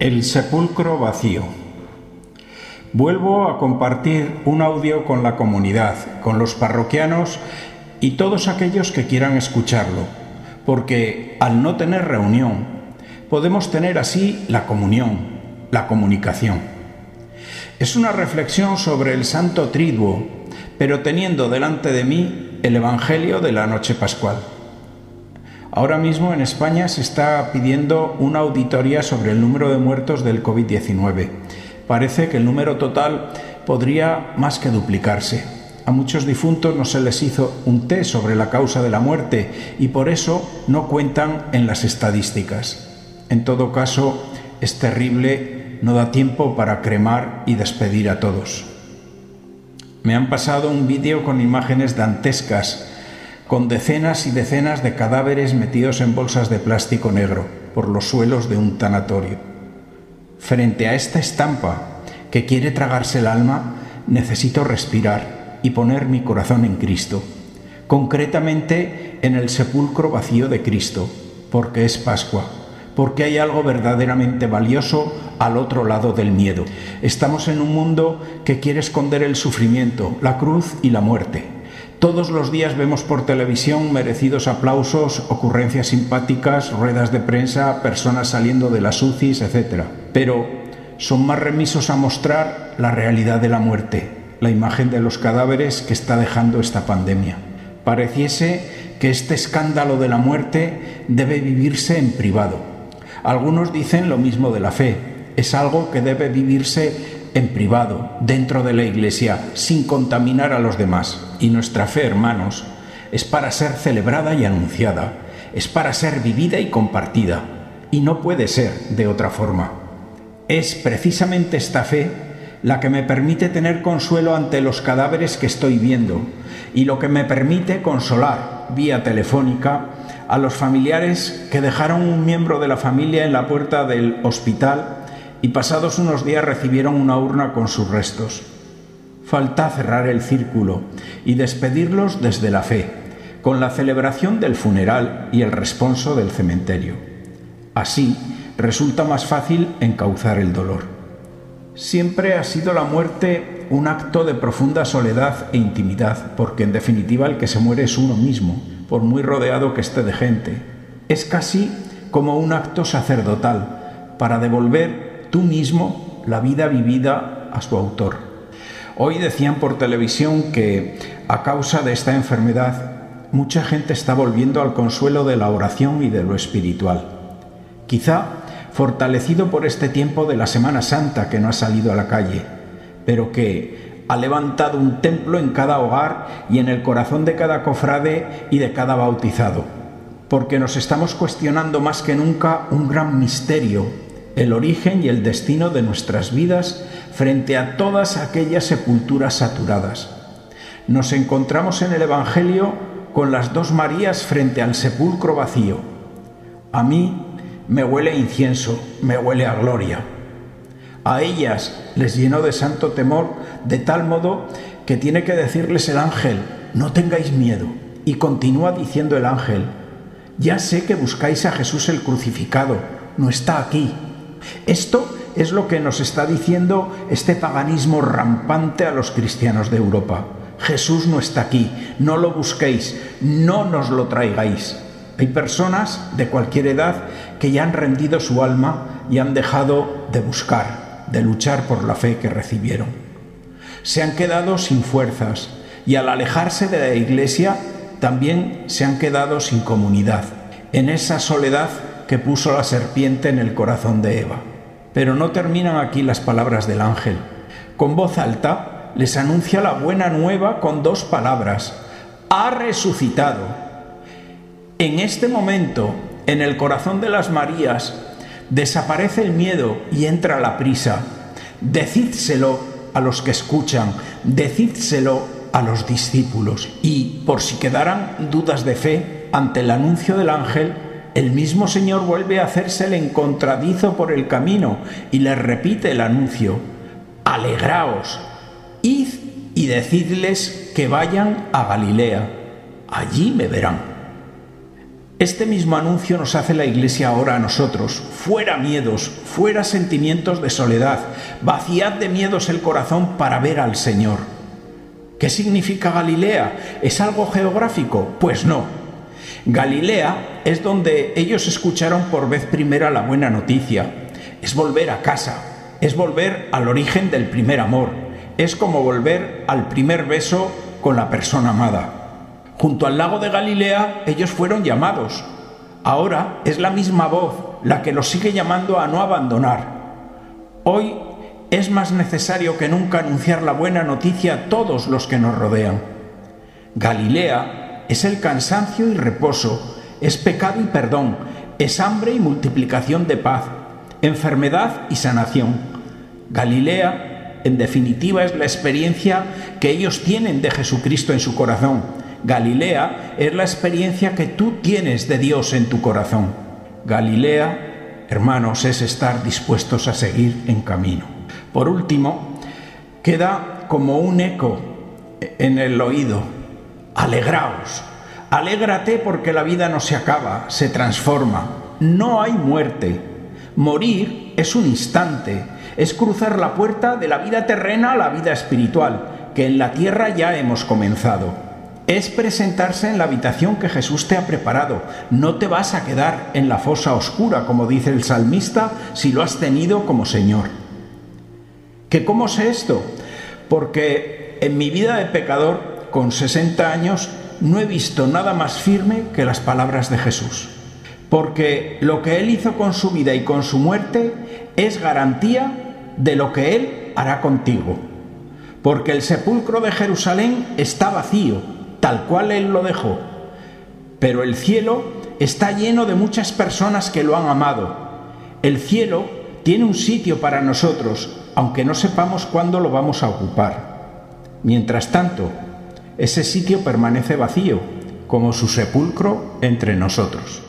El sepulcro vacío. Vuelvo a compartir un audio con la comunidad, con los parroquianos y todos aquellos que quieran escucharlo, porque al no tener reunión, podemos tener así la comunión, la comunicación. Es una reflexión sobre el Santo Triduo, pero teniendo delante de mí el Evangelio de la noche pascual. Ahora mismo en España se está pidiendo una auditoría sobre el número de muertos del COVID-19. Parece que el número total podría más que duplicarse. A muchos difuntos no se les hizo un test sobre la causa de la muerte y por eso no cuentan en las estadísticas. En todo caso, es terrible, no da tiempo para cremar y despedir a todos. Me han pasado un vídeo con imágenes dantescas con decenas y decenas de cadáveres metidos en bolsas de plástico negro por los suelos de un tanatorio. Frente a esta estampa que quiere tragarse el alma, necesito respirar y poner mi corazón en Cristo, concretamente en el sepulcro vacío de Cristo, porque es Pascua, porque hay algo verdaderamente valioso al otro lado del miedo. Estamos en un mundo que quiere esconder el sufrimiento, la cruz y la muerte todos los días vemos por televisión merecidos aplausos, ocurrencias simpáticas, ruedas de prensa, personas saliendo de las UCIs, etc. Pero son más remisos a mostrar la realidad de la muerte, la imagen de los cadáveres que está dejando esta pandemia. Pareciese que este escándalo de la muerte debe vivirse en privado. Algunos dicen lo mismo de la fe. Es algo que debe vivirse en privado, dentro de la Iglesia, sin contaminar a los demás. Y nuestra fe, hermanos, es para ser celebrada y anunciada, es para ser vivida y compartida, y no puede ser de otra forma. Es precisamente esta fe la que me permite tener consuelo ante los cadáveres que estoy viendo y lo que me permite consolar vía telefónica a los familiares que dejaron un miembro de la familia en la puerta del hospital y pasados unos días recibieron una urna con sus restos. Falta cerrar el círculo y despedirlos desde la fe, con la celebración del funeral y el responso del cementerio. Así resulta más fácil encauzar el dolor. Siempre ha sido la muerte un acto de profunda soledad e intimidad, porque en definitiva el que se muere es uno mismo, por muy rodeado que esté de gente. Es casi como un acto sacerdotal, para devolver tú mismo la vida vivida a su autor. Hoy decían por televisión que a causa de esta enfermedad mucha gente está volviendo al consuelo de la oración y de lo espiritual. Quizá fortalecido por este tiempo de la Semana Santa que no ha salido a la calle, pero que ha levantado un templo en cada hogar y en el corazón de cada cofrade y de cada bautizado, porque nos estamos cuestionando más que nunca un gran misterio el origen y el destino de nuestras vidas frente a todas aquellas sepulturas saturadas. Nos encontramos en el Evangelio con las dos Marías frente al sepulcro vacío. A mí me huele incienso, me huele a gloria. A ellas les llenó de santo temor, de tal modo que tiene que decirles el ángel, no tengáis miedo. Y continúa diciendo el ángel, ya sé que buscáis a Jesús el crucificado, no está aquí, esto es lo que nos está diciendo este paganismo rampante a los cristianos de Europa. Jesús no está aquí, no lo busquéis, no nos lo traigáis. Hay personas de cualquier edad que ya han rendido su alma y han dejado de buscar, de luchar por la fe que recibieron. Se han quedado sin fuerzas y al alejarse de la iglesia también se han quedado sin comunidad, en esa soledad que puso la serpiente en el corazón de Eva. Pero no terminan aquí las palabras del ángel. Con voz alta les anuncia la buena nueva con dos palabras. Ha resucitado. En este momento, en el corazón de las Marías, desaparece el miedo y entra la prisa. Decídselo a los que escuchan, decídselo a los discípulos. Y por si quedaran dudas de fe ante el anuncio del ángel, el mismo Señor vuelve a hacerse el encontradizo por el camino y les repite el anuncio, alegraos, id y decidles que vayan a Galilea, allí me verán. Este mismo anuncio nos hace la Iglesia ahora a nosotros. Fuera miedos, fuera sentimientos de soledad, vaciad de miedos el corazón para ver al Señor. ¿Qué significa Galilea? ¿Es algo geográfico? Pues no. Galilea es donde ellos escucharon por vez primera la buena noticia. Es volver a casa, es volver al origen del primer amor, es como volver al primer beso con la persona amada. Junto al lago de Galilea ellos fueron llamados. Ahora es la misma voz la que los sigue llamando a no abandonar. Hoy es más necesario que nunca anunciar la buena noticia a todos los que nos rodean. Galilea es el cansancio y reposo, es pecado y perdón, es hambre y multiplicación de paz, enfermedad y sanación. Galilea, en definitiva, es la experiencia que ellos tienen de Jesucristo en su corazón Galilea es la experiencia que tú tienes de Dios en tu corazón. Galilea, hermanos, es estar dispuestos a seguir en camino. Por último, queda como un eco en el oído. Alegraos, alégrate porque la vida no se acaba, se transforma. No hay muerte. Morir es un instante, es cruzar la puerta de la vida terrena a la vida espiritual, que en la tierra ya hemos comenzado es presentarse en la habitación que Jesús te ha preparado. No te vas a quedar en la fosa oscura, como dice el salmista, si lo has tenido como Señor. ¿Que cómo sé esto? Porque en mi vida de pecador, con 60 años, no he visto nada más firme que las palabras de Jesús. Porque lo que Él hizo con su vida y con su muerte es garantía de lo que Él hará contigo. Porque el sepulcro de Jerusalén está vacío, tal cual Él lo dejó. Pero el cielo está lleno de muchas personas que lo han amado. El cielo tiene un sitio para nosotros, aunque no sepamos cuándo lo vamos a ocupar. Mientras tanto, ese sitio permanece vacío, como su sepulcro entre nosotros.